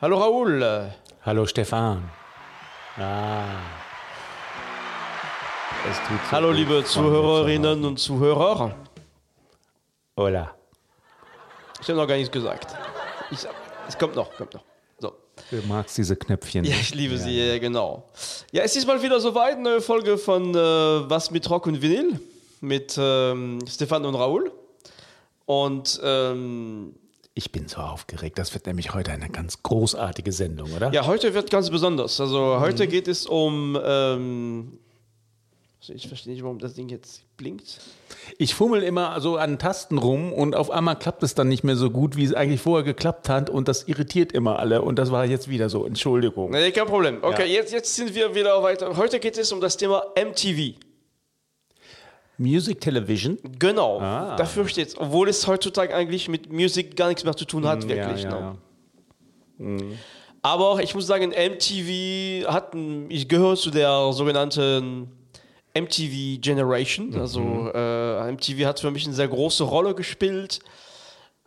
Hallo Raoul. Hallo Stefan. Ah. Es tut so Hallo liebe Zuhörerinnen und Zuhörer. Hola. Ich habe noch gar nichts gesagt. Ich, es kommt noch, kommt noch. So. Du magst diese Knöpfchen. Ja, ich liebe ja. sie, ja, genau. Ja, es ist mal wieder soweit, eine neue Folge von äh, Was mit Rock und Vinyl mit ähm, Stefan und Raoul. Und ähm, ich bin so aufgeregt. Das wird nämlich heute eine ganz großartige Sendung, oder? Ja, heute wird ganz besonders. Also heute mhm. geht es um. Ähm, ich verstehe nicht, warum das Ding jetzt blinkt. Ich fummel immer so an Tasten rum und auf einmal klappt es dann nicht mehr so gut, wie es eigentlich vorher geklappt hat und das irritiert immer alle und das war jetzt wieder so. Entschuldigung. Nee, kein Problem. Okay, ja. jetzt, jetzt sind wir wieder weiter. Heute geht es um das Thema MTV. Music Television? Genau, ah. dafür steht es. Obwohl es heutzutage eigentlich mit Musik gar nichts mehr zu tun hat, mm, wirklich. Ja, ja. Ne? Mm. Aber ich muss sagen, MTV hat, ich gehöre zu der sogenannten MTV Generation. Mhm. Also äh, MTV hat für mich eine sehr große Rolle gespielt.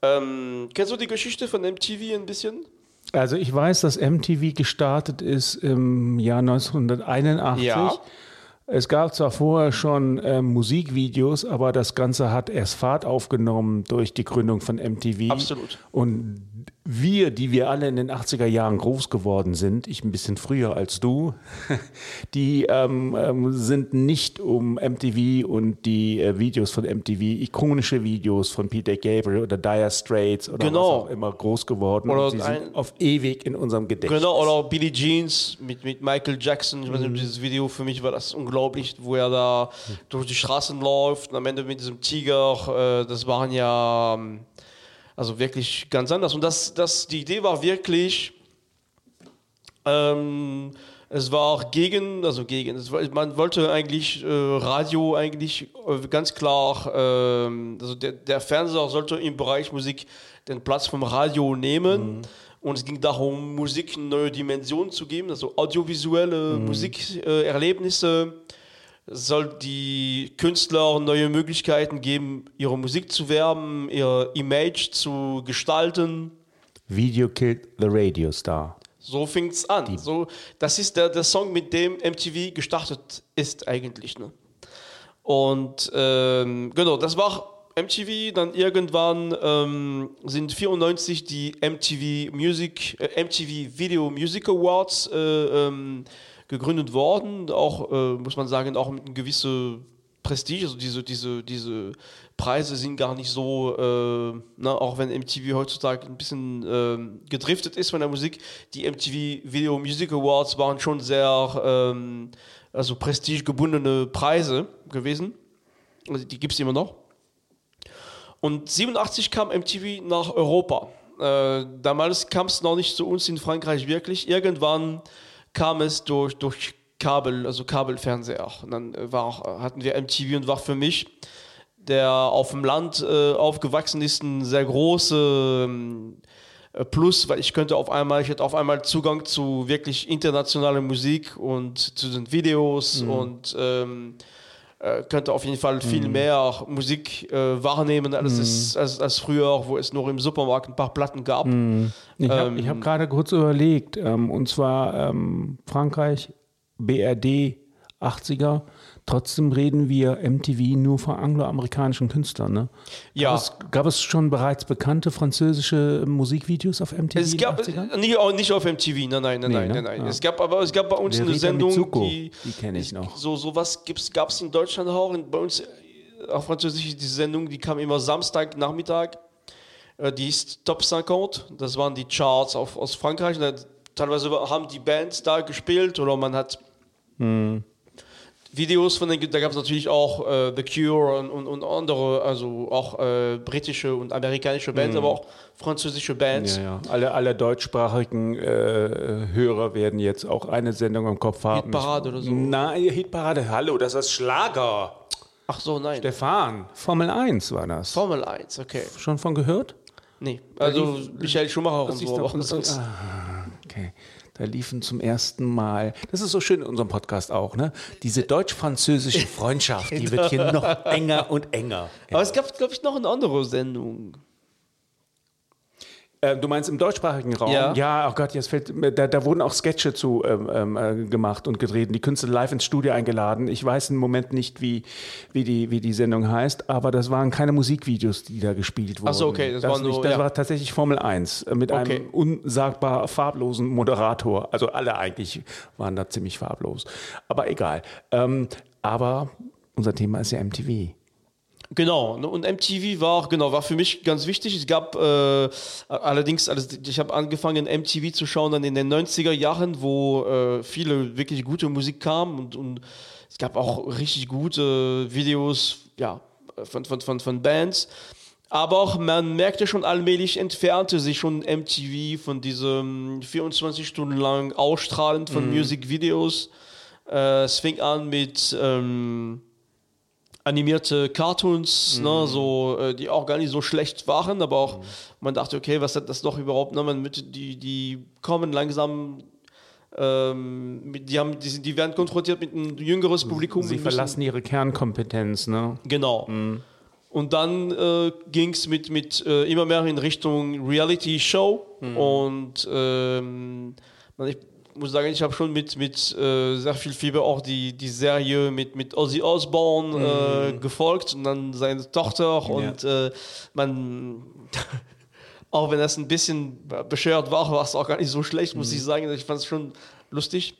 Ähm, kennst du die Geschichte von MTV ein bisschen? Also ich weiß, dass MTV gestartet ist im Jahr 1981. Ja. Es gab zwar vorher schon äh, Musikvideos, aber das Ganze hat erst Fahrt aufgenommen durch die Gründung von MTV. Absolut. Und wir, die wir alle in den 80er Jahren groß geworden sind, ich ein bisschen früher als du, die ähm, ähm, sind nicht um MTV und die äh, Videos von MTV, ikonische Videos von Peter Gabriel oder Dire Straits oder genau. was auch immer groß geworden. Oder und sie sind auf ewig in unserem Gedächtnis. Genau, oder Billie Jeans mit, mit Michael Jackson. Ich weiß nicht, mhm. dieses Video für mich war das unglaublich, wo er da durch die Straßen läuft und am Ende mit diesem Tiger, äh, das waren ja... Ähm, also wirklich ganz anders. Und das, das, die Idee war wirklich, ähm, es war auch gegen, also gegen, war, man wollte eigentlich äh, Radio eigentlich äh, ganz klar, äh, also der, der, Fernseher sollte im Bereich Musik den Platz vom Radio nehmen. Mhm. Und es ging darum, Musik eine neue Dimension zu geben, also audiovisuelle mhm. Musikerlebnisse soll die Künstler neue Möglichkeiten geben, ihre Musik zu werben, ihr Image zu gestalten. Video killed the radio star. So fing es an. so, das ist der, der Song, mit dem MTV gestartet ist eigentlich. Ne? Und ähm, genau, das war MTV. Dann irgendwann ähm, sind 94 die MTV Music, äh, MTV Video Music Awards äh, ähm, gegründet worden, auch, äh, muss man sagen, auch mit einem gewissen Prestige, also diese, diese, diese Preise sind gar nicht so, äh, na, auch wenn MTV heutzutage ein bisschen äh, gedriftet ist von der Musik, die MTV Video Music Awards waren schon sehr, ähm, also prestigegebundene Preise gewesen. Also die gibt es immer noch. Und 87 kam MTV nach Europa. Äh, damals kam es noch nicht zu uns in Frankreich wirklich. Irgendwann kam es durch, durch Kabel, also Kabelfernseher. Und dann äh, war, hatten wir MTV und war für mich, der auf dem Land äh, aufgewachsen ist, ein sehr großer ähm, äh, Plus, weil ich könnte auf einmal, ich hatte auf einmal Zugang zu wirklich internationaler Musik und zu den Videos mhm. und ähm, äh, könnte auf jeden Fall viel mm. mehr Musik äh, wahrnehmen als, mm. es, als, als, früher, wo es noch im Supermarkt ein paar Platten gab. Mm. Ich habe ähm, hab gerade kurz überlegt, ähm, und zwar ähm, Frankreich, BRD, 80er Trotzdem reden wir MTV nur von angloamerikanischen Künstlern. Ne? Ja. Gab es, gab es, schon bereits bekannte französische Musikvideos auf MTV? Es gab nicht, nicht, auf MTV, nein, nein, nein, nee, nein, nein. Ja. Es gab aber es gab bei uns Der eine Rita Sendung, Mitsuko, die, die kenne ich noch. So sowas gab es in Deutschland auch. bei uns auf Französisch diese Sendung, die kam immer Samstag Nachmittag. Äh, die ist Top 50. Das waren die Charts auf, aus Frankreich. teilweise haben die Bands da gespielt oder man hat hm. Videos von den, da gab es natürlich auch äh, The Cure und, und, und, andere, also auch äh, britische und amerikanische Bands, mm. aber auch französische Bands. Ja, ja. Alle, alle deutschsprachigen äh, Hörer werden jetzt auch eine Sendung im Kopf haben. Hitparade oder so. Nein, Hitparade, hallo, das ist Schlager. Ach so, nein. Stefan, Formel 1 war das. Formel 1, okay. Schon von gehört? Nee, also Michael Schumacher und so. Doch, ah, okay. Da liefen zum ersten Mal, das ist so schön in unserem Podcast auch, ne? Diese deutsch-französische Freundschaft, die wird hier noch enger und enger. Aber es gab, glaube ich, noch eine andere Sendung. Äh, du meinst im deutschsprachigen Raum? Ja. Ja, oh Gott, jetzt fällt, da, da wurden auch Sketche zu ähm, äh, gemacht und gedreht die Künstler live ins Studio eingeladen. Ich weiß im Moment nicht, wie, wie, die, wie die Sendung heißt, aber das waren keine Musikvideos, die da gespielt wurden. Ach so, okay, das das, war nur- nicht, das ja. war tatsächlich Formel 1 äh, mit Okay. einem unsagbar farblosen Moderator. Also alle eigentlich waren da ziemlich farblos. Aber egal. Ähm, aber unser Thema ist ja MTV. Genau, und MTV war, genau, war für mich ganz wichtig. Es gab äh, allerdings, also ich habe angefangen, MTV zu schauen dann in den 90er Jahren, wo äh, viele wirklich gute Musik kam und, und es gab auch richtig gute Videos ja, von, von, von, von Bands. Aber auch man merkte schon allmählich, entfernte sich schon MTV von diesem 24 Stunden lang Ausstrahlen von Musikvideos. Äh, es fing an mit ähm, animierte Cartoons, ne, so, äh, die auch gar nicht so schlecht waren, aber auch man dachte, okay, was hat das doch überhaupt, ne, man mit, die, die kommen langsam, ähm, die, haben, die, die werden konfrontiert mit einem jüngeres Publikum. Sie verlassen ihre Kernkompetenz, ne? Genau. Und dann äh, ging es mit, mit äh, immer mehr in Richtung Reality Show. Und ähm, man- ich muss sagen, ich habe schon mit, mit äh, sehr viel Fieber auch die, die Serie mit, mit Ozzy Osbourne äh, gefolgt und dann seine Tochter. Und äh, man, auch wenn das ein bisschen bescheuert war, war es auch gar nicht so schlecht, muss ich sagen. Ich fand es schon lustig.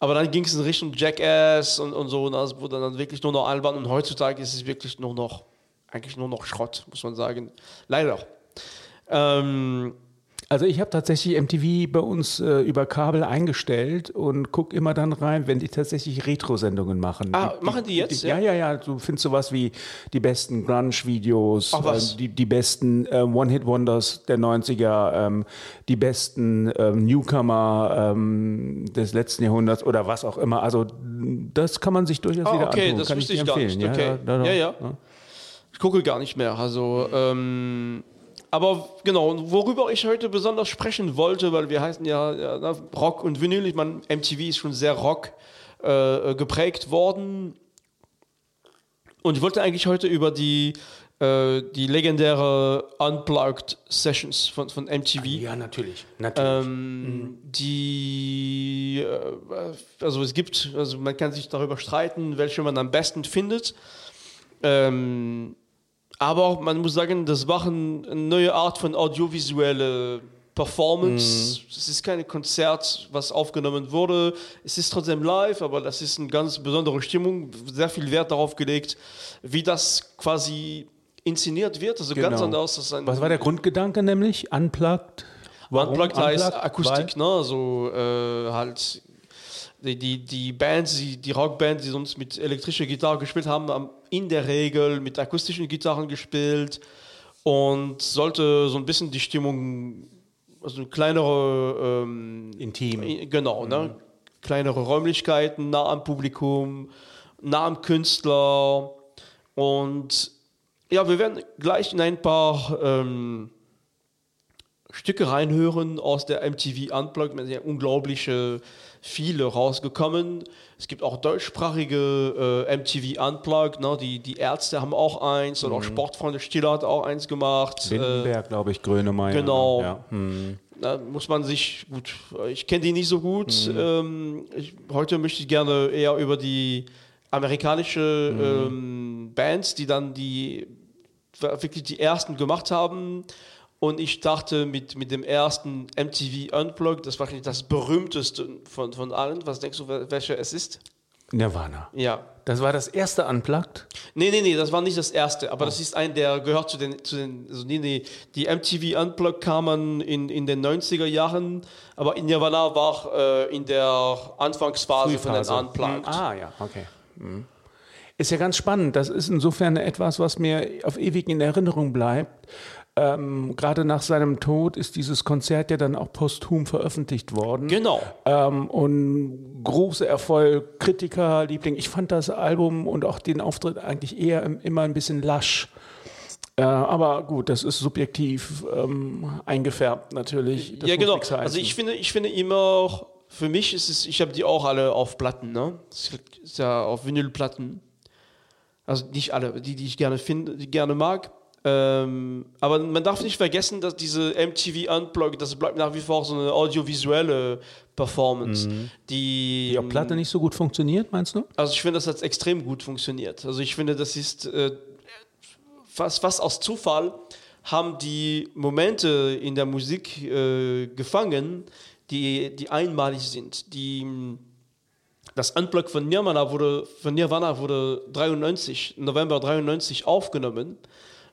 Aber dann ging es in Richtung Jackass und, und so, und das wurde dann wirklich nur noch albern. Und heutzutage ist es wirklich nur noch, eigentlich nur noch Schrott, muss man sagen. Leider. Ähm, Also ich habe tatsächlich MTV bei uns äh, über Kabel eingestellt und gucke immer dann rein, wenn die tatsächlich Retro-Sendungen machen. Ah, machen die jetzt, ja, ja, ja. Du findest sowas wie die besten Grunge-Videos, äh, die, die besten äh, One-Hit-Wonders der 90er, ähm, die besten ähm, Newcomer ähm, des letzten Jahrhunderts oder was auch immer. Also das kann man sich durchaus Ah, wieder okay, antun. das kann wusste dir ich gar nicht. Okay. da, da, Ja, ja. ich gucke gar nicht mehr. Also, ähm, aber genau, worüber ich heute besonders sprechen wollte, weil wir heißen ja, ja Rock und Vinyl. Ich meine, MTV ist schon sehr Rock äh, geprägt worden. Und ich wollte eigentlich heute über die, äh, die legendäre Unplugged Sessions von, von MTV. Ja, natürlich. natürlich. Ähm, Die, äh, also es gibt, also man kann sich darüber streiten, welche man am besten findet. Ähm, aber auch, man muss sagen, das war ein- eine neue Art von audiovisuelle Performance. Es ist kein Konzert, was aufgenommen wurde. Es ist trotzdem live, aber das ist eine ganz besondere Stimmung. Sehr viel Wert darauf gelegt, wie das quasi inszeniert wird. Also ganz Genau. anders als Was war der Grundgedanke nämlich? Unplugged? Warum Unplugged heißt Unplugged? Akustik, ne? Also äh, halt die, die, die Bands, die, die Rockbands, die sonst mit elektrischer Gitarre gespielt haben, haben in der Regel mit akustischen Gitarren gespielt und sollte so ein bisschen die Stimmung, also eine kleinere ähm, Intim. I- Genau, ne? kleinere Räumlichkeiten, nah am Publikum, nah am Künstler. Und ja, wir werden gleich in ein paar ähm, Stücke reinhören aus der MTV Unplugged. Es sind ja unglaubliche viele rausgekommen. Es gibt auch deutschsprachige äh, MTV Unplugged. Ne? Die, die Ärzte haben auch eins oder auch Sportfreunde Stiller hat auch eins gemacht. Äh, Lindenberg, glaube ich, Grönemeyer. Genau. Ja. Hm. da muss man sich gut, ich kenne die nicht so gut. Mhm. Ähm, ich, heute möchte ich gerne eher über die amerikanische Mhm. ähm, Bands, die dann die wirklich die ersten gemacht haben. Und ich dachte mit, mit dem ersten MTV Unplugged, das war wahrscheinlich das berühmteste von, von allen. Was denkst du, wel- welcher es ist? Nirvana. Ja. Das war das erste Unplugged. Nee, nee, nee, das war nicht das erste, Oh. aber das ist ein, der gehört zu den, zu den also nee, nee, die MTV Unplugged kamen in, in den 90er Jahren, aber in Nirvana war äh, in der Anfangsphase von den Frühphase. Unplugged. Hm, Ah, ja, okay. Hm. Ist ja ganz spannend. Das ist insofern etwas, was mir auf ewig in Erinnerung bleibt. Ähm, Gerade nach seinem Tod ist dieses Konzert ja dann auch posthum veröffentlicht worden. Genau. Ähm, und großer Erfolg, Kritiker, Liebling. Ich fand das Album und auch den Auftritt eigentlich eher im- immer ein bisschen lasch. Äh, aber gut, das ist subjektiv ähm, eingefärbt natürlich. Das ja, genau. Also ich finde, ich finde immer, für mich ist es, ich habe die auch alle auf Platten, ne? Das ist ja auf Vinylplatten. Also nicht alle, die, die ich gerne finde, die ich gerne mag. Ähm, aber man darf nicht vergessen, dass diese MTV Unplugged, das bleibt nach wie vor so eine audiovisuelle Performance, mhm. die. Die auf Platte nicht so gut funktioniert, meinst du? Also ich finde, das hat extrem gut funktioniert. Also ich finde, das ist äh, fast, fast aus Zufall haben die Momente in der Musik äh, gefangen, die, die einmalig sind. Die, das Unplug von Nirvana wurde, von Nirvana wurde 93, November 93 aufgenommen.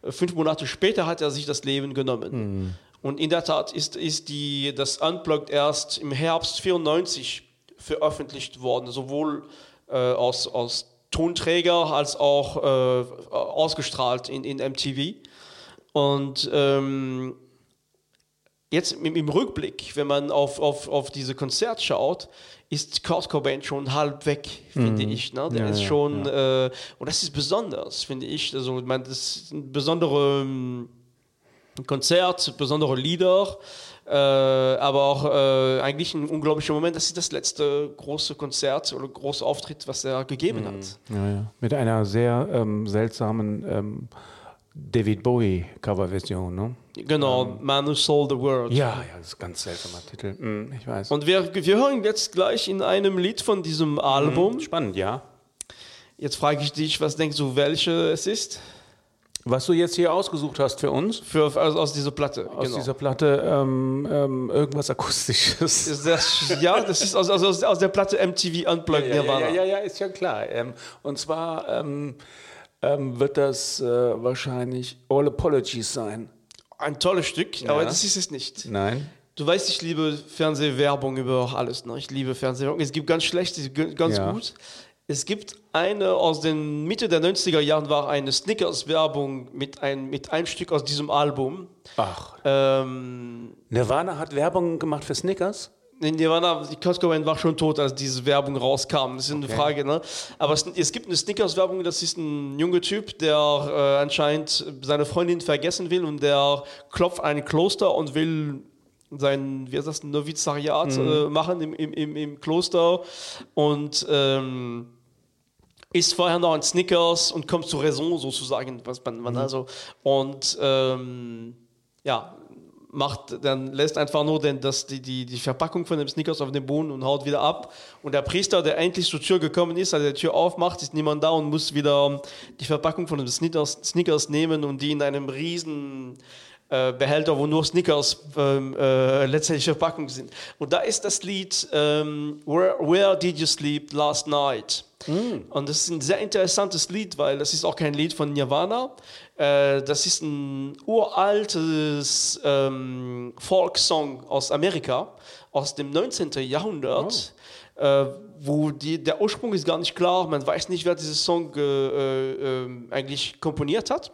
Fünf Monate später hat er sich das Leben genommen. Mhm. Und in der Tat ist, ist die, das Unplugged erst im Herbst 94 veröffentlicht worden, sowohl äh, aus, aus Tonträger als auch äh, ausgestrahlt in, in MTV. Und ähm, jetzt im, Rückblick, wenn man auf, auf, auf diese Konzert schaut, ist Kurt Cobain schon halb weg, finde mhm. ich. Ne? Der ja, ist schon, ja. äh, und das ist besonders, finde ich. Also, ich meine, das ist ein besonderes ähm, Konzert, besondere Lieder. Äh, aber auch äh, eigentlich ein unglaublicher Moment. Das ist das letzte große Konzert oder große Auftritt, was er gegeben mhm. hat. Ja. Mit einer sehr ähm, seltsamen ähm, David Bowie Coverversion, ne? Genau, ähm, Man Who Sold the World. Ja, ja, das ist ein ganz seltsamer Titel. Mm, ich weiß. Und wir, wir hören jetzt gleich in einem Lied von diesem Album. Mm, spannend, ja. Jetzt frage ich dich, was denkst du, welche es ist? Was du jetzt hier ausgesucht hast für uns? Für, also aus dieser Platte. Aus genau. dieser Platte ähm, ähm, irgendwas Akustisches. Das, ja, das ist aus, aus, aus der Platte MTV Unplugged ja, ja, ja, ja, ja, ist ja klar. Ähm, und zwar ähm, wird das äh, wahrscheinlich All Apologies sein. Ein tolles Stück, ja. aber das ist es nicht. Nein. Du weißt, ich liebe Fernsehwerbung über alles. Ne? Ich liebe Fernsehwerbung. Es gibt ganz schlecht, ganz ja. gut. Es gibt eine aus den Mitte der 90er Jahren war eine Snickers-Werbung mit, ein, mit einem Stück aus diesem Album. Ach. Ähm, Nirvana hat Werbung gemacht für Snickers? Nirvana, Kurt Cobain war schon tot, als diese Werbung rauskam. Das ist eine okay. Frage, ne? Aber es, es gibt eine Snickers-Werbung, das ist ein junger Typ, der äh, anscheinend seine Freundin vergessen will und der klopft ein Kloster und will sein, wie heißt das, Novizariat mhm. äh, machen im, im, im, Kloster und ähm, isst vorher noch ein Snickers und kommt zur Raison sozusagen, was man, man mhm. also und ähm, ja, macht, dann lässt einfach nur den, das, die, die, die Verpackung von dem Snickers auf den Boden und haut wieder ab. Und der Priester, der endlich zur Tür gekommen ist, als er die Tür aufmacht, ist niemand da und muss wieder die Verpackung von dem Snickers, Snickers nehmen und die in einem riesen äh, Behälter, wo nur Snickers ähm, äh, letztendlich Verpackung sind. Und da ist das Lied ähm, Where, Where Did You Sleep Last Night? Mm. Und das ist ein sehr interessantes Lied, weil das ist auch kein Lied von Nirvana. Äh, das ist ein uraltes ähm, Folksong aus Amerika, aus dem 19. Jahrhundert. Oh. Äh, wo die, der Ursprung ist gar nicht klar, man weiß nicht, wer diesen Song äh, äh, eigentlich komponiert hat.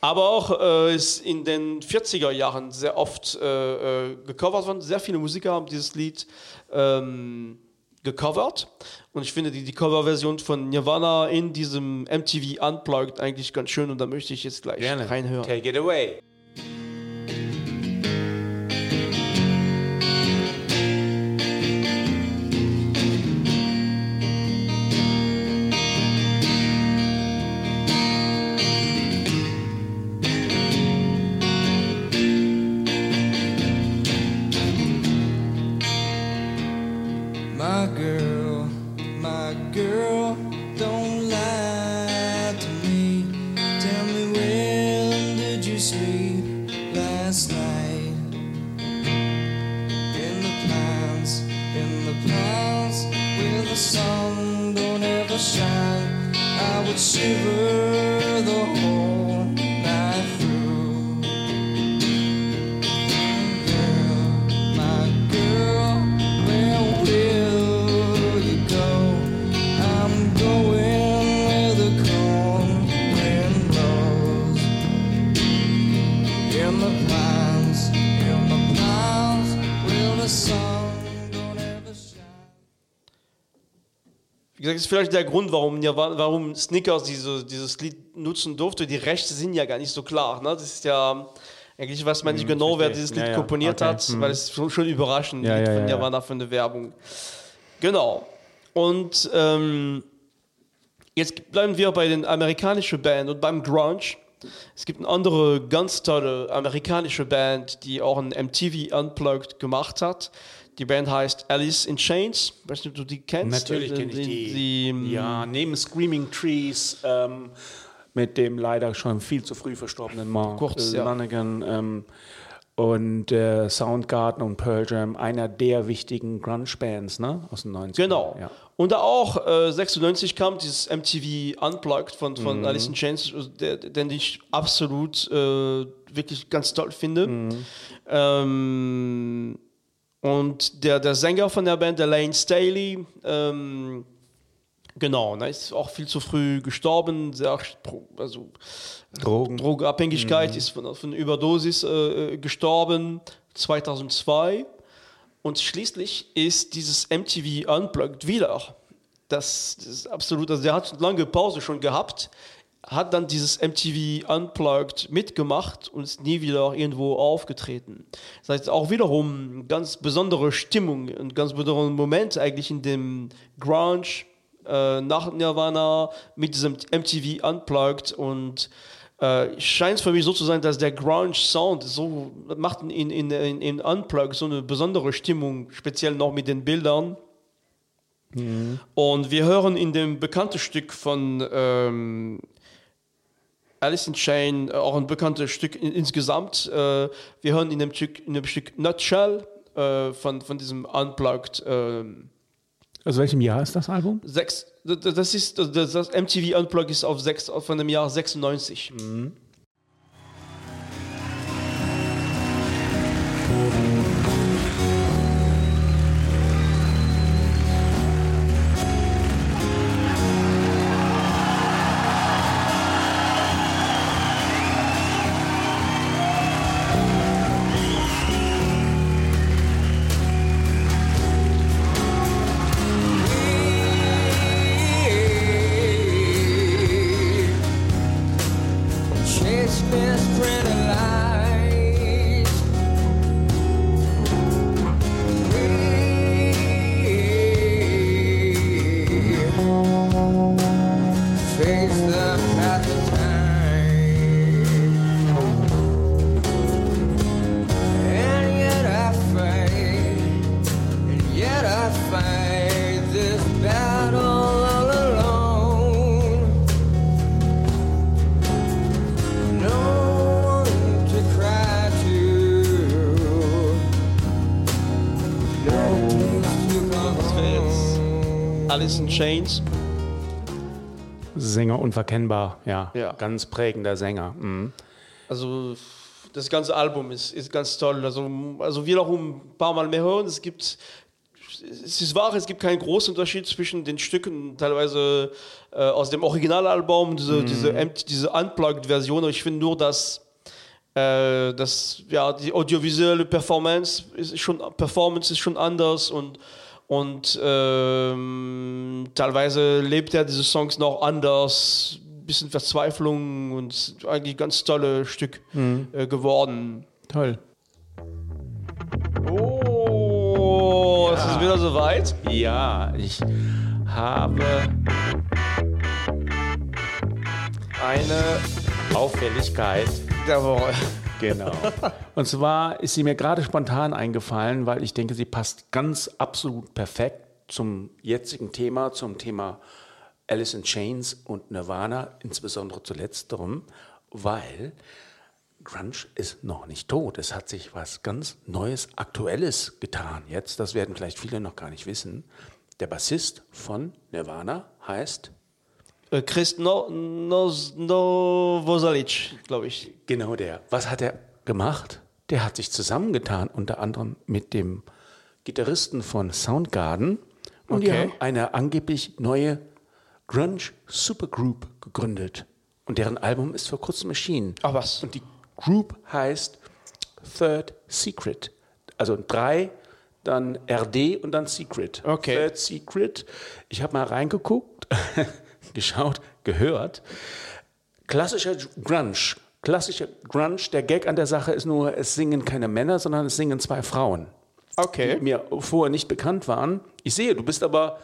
Aber auch äh, ist in den 40er Jahren sehr oft äh, äh, gecovert worden. Sehr viele Musiker haben dieses Lied ähm, gecovert. Und ich finde die, die Coverversion von Nirvana in diesem MTV Unplugged eigentlich ganz schön. Und da möchte ich jetzt gleich Gerne. reinhören. Take it away. Ist vielleicht der Grund, warum, warum Snickers diese, dieses Lied nutzen durfte. Die Rechte sind ja gar nicht so klar. Ne? Das ist ja eigentlich, weiß man nicht hm, genau, wer dieses Lied ja, ja. komponiert okay. hat, hm. weil es schon, schon überraschend ja, Lied ja, von Nirvana für eine Werbung. Genau. Und ähm, jetzt bleiben wir bei den amerikanischen Band und beim Grunge. Es gibt eine andere ganz tolle amerikanische Band, die auch ein MTV Unplugged gemacht hat. Die Band heißt Alice in Chains. Weißt du, ob du die kennst? Natürlich kenne ich die. die. Ja, neben Screaming Trees ähm, mit dem leider schon viel zu früh verstorbenen Mark Kurz, ja. Lanigan. Ähm, und äh, Soundgarden und Pearl Jam, einer der wichtigen Grunge-Bands ne? aus den 90ern. Genau. Ja. Und auch äh, 96 kam dieses MTV Unplugged von, von mhm. Alice in Chains, den ich absolut äh, wirklich ganz toll finde. Mhm. Ähm, und der, der Sänger von der Band, der Lane Staley, ähm, Genau, ne, ist auch viel zu früh gestorben. Sehr, also, Drogen. Drogenabhängigkeit mhm. ist von, von Überdosis äh, äh gestorben 2002. Und schließlich ist dieses MTV Unplugged wieder. Das, das ist absolut, also der hat lange Pause schon gehabt, hat dann dieses MTV Unplugged mitgemacht und ist nie wieder irgendwo aufgetreten. Das heißt auch wiederum ganz besondere Stimmung, ein ganz besonderer Moment eigentlich in dem Grunge äh, nach Nirvana mit diesem MTV Unplugged und äh, scheint für mich so zu sein, dass der Grunge Sound so macht in, in, in, in Unplugged so eine besondere Stimmung, speziell noch mit den Bildern. Mhm. Und wir hören in dem bekannten Stück von ähm, Alice in Chain, auch ein bekanntes Stück in, insgesamt. Äh, wir hören in dem Stück, in dem Stück Nutshell äh, von, von diesem Unplugged. Aus welchem Jahr ist das Album? Sechs, das ist das, das MTV Unplugged ist auf sechs, von dem Jahr 96. Mhm. Alice in Chains. Sänger unverkennbar, ja. ja. Ganz prägender Sänger. Mhm. Also das ganze Album ist, ist ganz toll. Also, also wiederum ein paar Mal mehr hören. Es gibt es ist wahr, es gibt keinen großen Unterschied zwischen den Stücken, teilweise äh, aus dem Originalalbum, diese, mm. diese, diese Unplugged-Version. Ich finde nur, dass, äh, dass ja, die audiovisuelle Performance ist schon, Performance ist schon anders und und ähm, teilweise lebt er diese Songs noch anders, bisschen Verzweiflung und eigentlich ganz tolle Stück mhm. äh, geworden. Toll. Oh, ja. es ist wieder soweit? Ja, ich habe eine Auffälligkeit der Woche. Genau. Und zwar ist sie mir gerade spontan eingefallen, weil ich denke, sie passt ganz absolut perfekt zum jetzigen Thema, zum Thema Alice in Chains und Nirvana, insbesondere zu letzterem, weil Grunge ist noch nicht tot. Es hat sich was ganz Neues, Aktuelles getan jetzt. Das werden vielleicht viele noch gar nicht wissen. Der Bassist von Nirvana heißt Chris no, no, Novoselic, glaube ich. Genau der. Was hat er gemacht? Der hat sich zusammengetan, unter anderem mit dem Gitarristen von Soundgarden. Und okay. die haben eine angeblich neue Grunge Supergroup gegründet. Und deren Album ist vor kurzem erschienen. Ach was. Und die Group heißt Third Secret. Also drei, dann RD und dann Secret. Okay. Third Secret. Ich habe mal reingeguckt. geschaut, gehört. Klassischer Grunge. Klassischer Grunge. Der Gag an der Sache ist nur, es singen keine Männer, sondern es singen zwei Frauen. Okay. Die mir vorher nicht bekannt waren. Ich sehe, du bist aber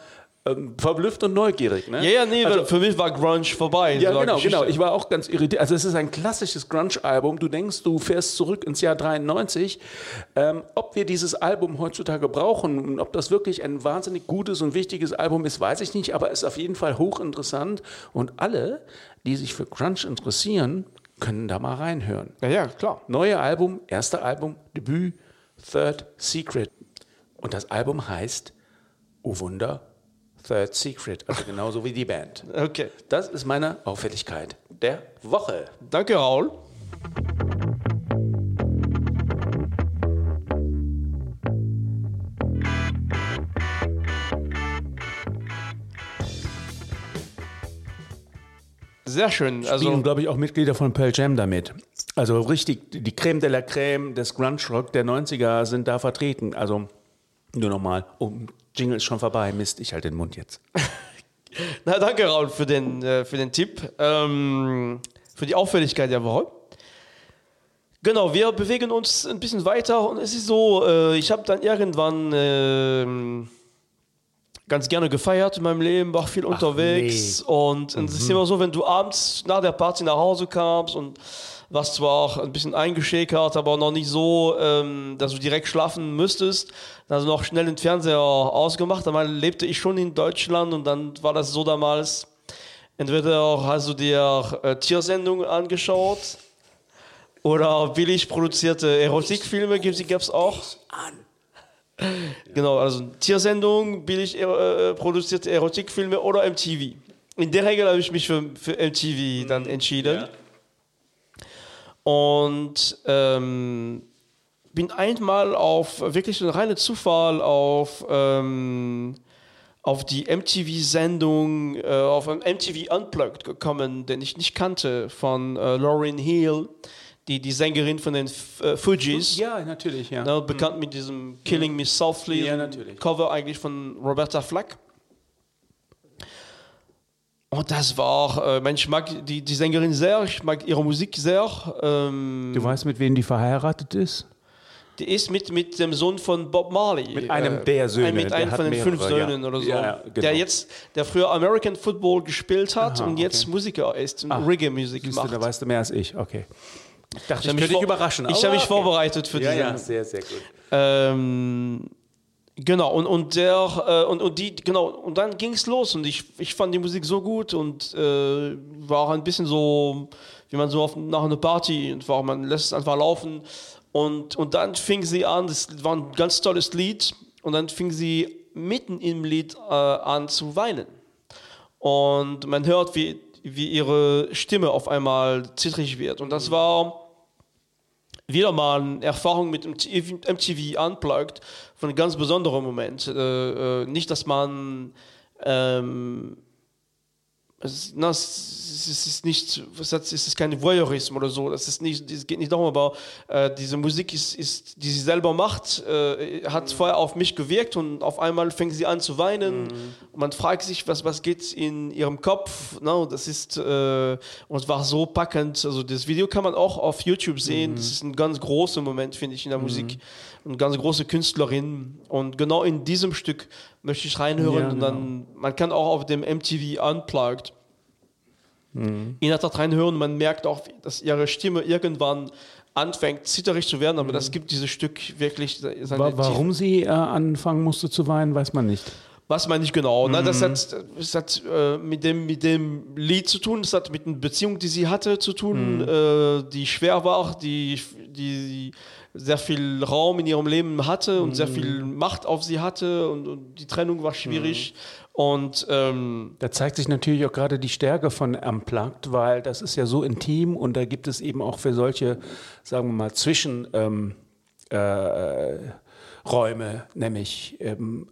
ähm, verblüfft und neugierig. Ne? Ja, ja, nee, also, für mich war Grunge vorbei. Ja, genau, genau. Ich war auch ganz irritiert. Also es ist ein klassisches Grunge-Album. Du denkst, du fährst zurück ins Jahr 93. Ähm, ob wir dieses Album heutzutage brauchen und ob das wirklich ein wahnsinnig gutes und wichtiges Album ist, weiß ich nicht. Aber es ist auf jeden Fall hochinteressant. Und alle, die sich für Grunge interessieren, können da mal reinhören. Ja, ja, klar. Neue Album, erster Album, Debüt, Third Secret. Und das Album heißt, oh Wunder, Third Secret, also genauso wie die Band. Okay. Das ist meine Auffälligkeit der Woche. Danke, Raul. Sehr schön. Spielen, also, glaube ich, auch Mitglieder von Pearl Jam damit. Also richtig, die Creme de la Creme des Grunge Rock der 90er sind da vertreten. Also nur nochmal, um Jingle ist schon vorbei. Mist, ich halte den Mund jetzt. Na, danke, Raul, für den, äh, für den Tipp. Ähm, für die Auffälligkeit der Woche. Genau, wir bewegen uns ein bisschen weiter und es ist so, äh, ich habe dann irgendwann äh, ganz gerne gefeiert in meinem Leben, war viel Ach, unterwegs nee. und, mhm. es ist immer so, wenn du abends nach der Party nach Hause kamst und was zwar auch ein bisschen eingeschäkert, aber noch nicht so, ähm, dass du direkt schlafen müsstest. Also noch schnell den Fernseher ausgemacht. Dann lebte ich schon in Deutschland und dann war das so damals. Entweder hast du dir äh, Tiersendungen angeschaut oder billig produzierte Erotikfilme gab es auch. Genau, also Tiersendungen, billig äh, produzierte Erotikfilme oder MTV. In der Regel habe ich mich für, für MTV dann entschieden. Ja. Und ähm, bin einmal auf wirklich ein reiner Zufall auf, ähm, auf die MTV-Sendung, äh, auf ein MTV Unplugged gekommen, den ich nicht kannte, von äh, Lauryn Hill, die, die Sängerin von den äh, Fugees. Ja, natürlich, ja. Ne, bekannt mhm. mit diesem Killing Me Softly ja, Cover eigentlich von Roberta Flack. Und das war, äh, ich mag die, die Sängerin sehr, ich mag ihre Musik sehr. Ähm, du weißt, mit wem die verheiratet ist? Die ist mit, mit dem Sohn von Bob Marley. Mit einem äh, der Söhne. Mit einem von den mehrere, fünf Söhnen ja. oder so. Ja, ja, genau. Der jetzt, der früher American Football gespielt hat Aha, und jetzt okay. Musiker ist und Reggae-Musik macht. Da weißt du mehr als ich, okay. Ich dachte, ich, ich könnte dich überraschen. Ich habe mich okay. vorbereitet für ja, diese. Ja, sehr, sehr gut. Ähm, Genau, und, und der, äh, und, und die, genau, und dann ging es los und ich, ich fand die Musik so gut und äh, war ein bisschen so, wie man so auf, nach einer Party und war, man lässt es einfach laufen. Und, und dann fing sie an, das war ein ganz tolles Lied, und dann fing sie mitten im Lied äh, an zu weinen. Und man hört, wie, wie ihre Stimme auf einmal zittrig wird. Und das war wieder mal eine Erfahrung mit MTV Unplugged von einem ganz besonderen Moment. Äh, äh, nicht, dass man ähm, es, na, es, ist nicht, es ist kein Voyeurismus oder so. Das ist nicht, es geht nicht darum, aber äh, diese Musik ist, ist, die sie selber macht, äh, hat mhm. vorher auf mich gewirkt und auf einmal fängt sie an zu weinen. Mhm. Man fragt sich, was, was geht in ihrem Kopf. No, das ist äh, und war so packend. Also das Video kann man auch auf YouTube sehen. Mhm. Das ist ein ganz großer Moment, finde ich, in der mhm. Musik. Eine ganz große Künstlerin. Und genau in diesem Stück möchte ich reinhören. Ja, und dann, genau. man kann auch auf dem MTV Unplugged mhm. in der Tat reinhören. Man merkt auch, dass ihre Stimme irgendwann anfängt zitterig zu werden, aber mhm. das gibt dieses Stück wirklich. Warum sie äh, anfangen musste zu weinen, weiß man nicht. Weiß man nicht genau. Mhm. Ne? Das hat, das hat äh, mit, dem, mit dem Lied zu tun, das hat mit einer Beziehung, die sie hatte, zu tun, mhm. äh, die schwer war, die, die sehr viel Raum in ihrem Leben hatte und mhm. sehr viel Macht auf sie hatte und, und die Trennung war schwierig. Mhm. Und ähm, da zeigt sich natürlich auch gerade die Stärke von Unplugged, weil das ist ja so intim und da gibt es eben auch für solche, sagen wir mal, Zwischenräume, ähm, äh, nämlich ähm,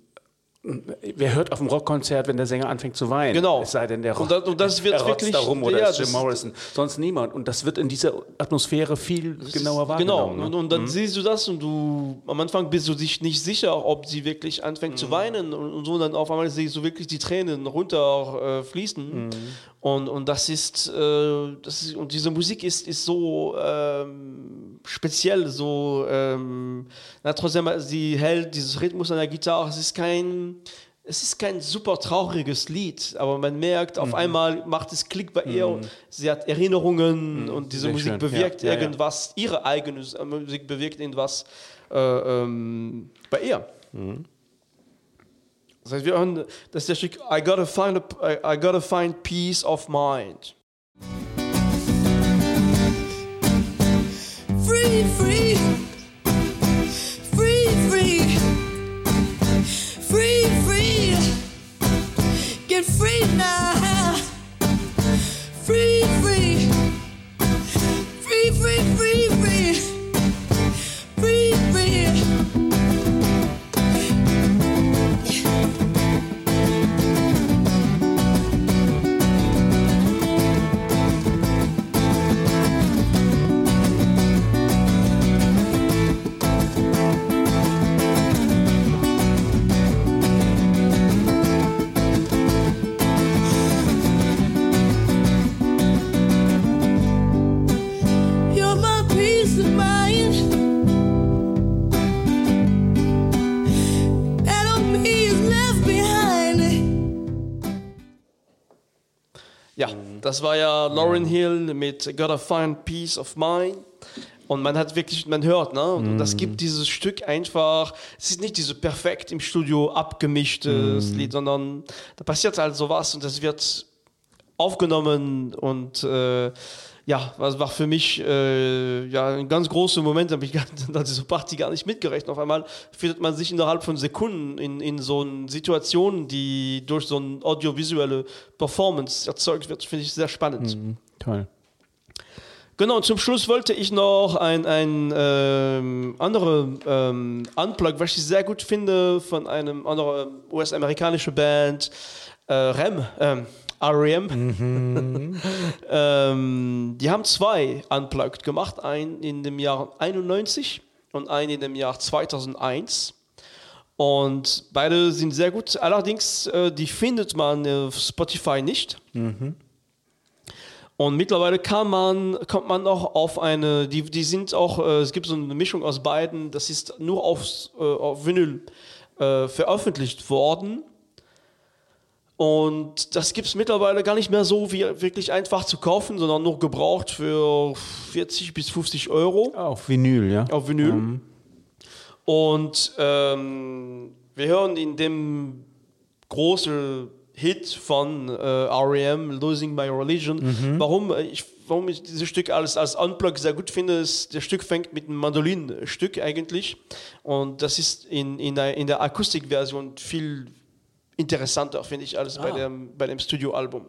Wer hört auf dem Rockkonzert, wenn der Sänger anfängt zu weinen? Genau. Es sei denn, der Rock, und das, und das wird wirklich darum oder ja, Jim Morrison. Sonst niemand. Und das wird in dieser Atmosphäre viel genauer wahrgenommen. Genau. Ne? Und, und, dann mhm. siehst du das und du am Anfang bist du dich nicht sicher, ob sie wirklich anfängt mhm. zu weinen und, und, so. Und dann auf einmal siehst du wirklich die Tränen runterfließen. Äh, mhm. Und, und das ist, äh, das ist, und diese Musik ist, ist so ähm, speziell, so ähm, na, trotzdem, sie hält dieses Rhythmus an der Gitarre. Es ist kein es ist kein super trauriges Lied, aber man merkt, auf einmal macht es Klick bei ihr und sie hat Erinnerungen und diese Sehr Musik schön. bewirkt Ja, ja, ja. irgendwas, ihre eigene Musik bewirkt irgendwas äh, ähm, bei ihr. Das heißt, wir hören, das ist der Stück I gotta find, a, I, gotta find peace of mind. Free, free, free, free, free, free. Get free now. Das war ja Lauren Hill mit Gotta Find Peace of Mind. Und man hat wirklich, man hört, ne? Und das gibt dieses Stück einfach, es ist nicht dieses perfekt im Studio abgemischtes Lied, sondern da passiert halt sowas und das wird aufgenommen und äh, ja, das war für mich äh, ja, ein ganz großer Moment, da habe ich gar- dieser Party gar nicht mitgerechnet. Auf einmal findet man sich innerhalb von Sekunden in, in so einer Situation, die durch so eine audiovisuelle Performance erzeugt wird, finde ich sehr spannend. Toll. Genau, und zum Schluss wollte ich noch ein, ein ähm, andere ähm, Unplug, was ich sehr gut finde, von einem anderen US-amerikanischen Band, äh, REM, ähm, REM. ähm, die haben zwei Unplugged gemacht, einen in dem Jahr 91 und einen in dem Jahr 2001. Und beide sind sehr gut. Allerdings, äh, die findet man auf Spotify nicht. Und mittlerweile kann man, kommt man auch auf eine, die, die sind auch, äh, es gibt so eine Mischung aus beiden, das ist nur auf, äh, auf Vinyl äh, veröffentlicht worden. Und das gibt es mittlerweile gar nicht mehr so wie wirklich einfach zu kaufen, sondern nur gebraucht für 40 bis 50 Euro Auf Vinyl, ja. auf Vinyl. Und ähm, wir hören in dem großen Hit von äh, R.E.M., Losing My Religion. Warum, äh, ich, warum ich dieses Stück als, als Unplug sehr gut finde, ist, das Stück fängt mit einem Mandolinstück eigentlich. Und das ist in, in, der, in der Akustikversion viel interessanter, finde ich, als bei dem, bei dem Studioalbum.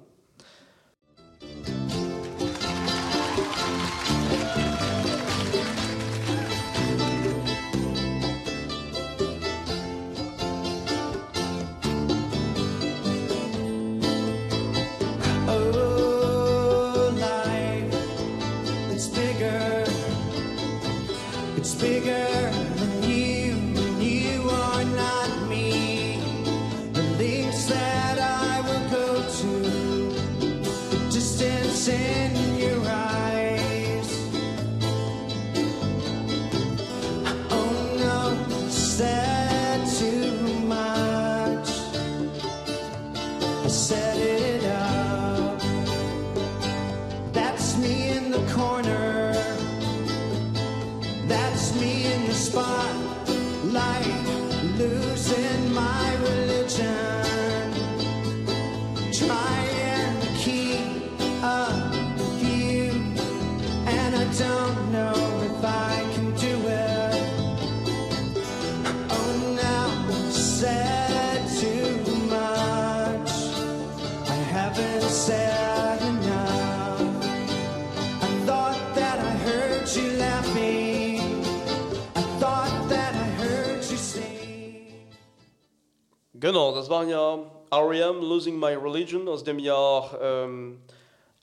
light. Genau, das waren ja R.E.M. Losing My Religion aus dem Jahr ähm,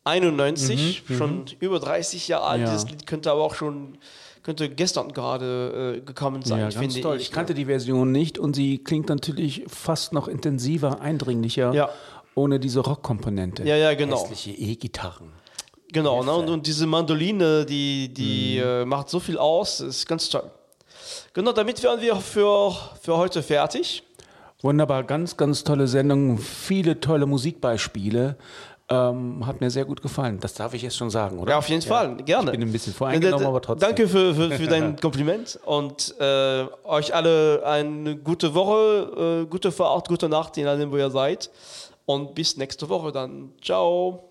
91, schon über 30 Jahre alt. Ja. Dieses Lied könnte aber auch schon, könnte gestern gerade äh, gekommen sein, Ja, ganz finde toll. ich. Ich kannte die Version nicht und sie klingt natürlich fast noch intensiver, eindringlicher, Ja. ohne diese Rockkomponente. Ja, ja, genau. Hässliche E-Gitarren. Genau, ne? und, und diese Mandoline, die, die Mhm. äh, macht so viel aus, ist ganz toll. Genau, damit wären wir für, für heute fertig. Wunderbar, ganz, ganz tolle Sendung, viele tolle Musikbeispiele. Ähm, hat mir sehr gut gefallen. Das darf ich jetzt schon sagen, oder? Ja, auf jeden Fall, gerne. Ich bin ein bisschen voreingenommen, aber trotzdem. Danke für, für, für dein Kompliment und äh, euch alle eine gute Woche, äh, gute Fahrt, gute Nacht, je nachdem, wo ihr seid. Und bis nächste Woche dann. Ciao.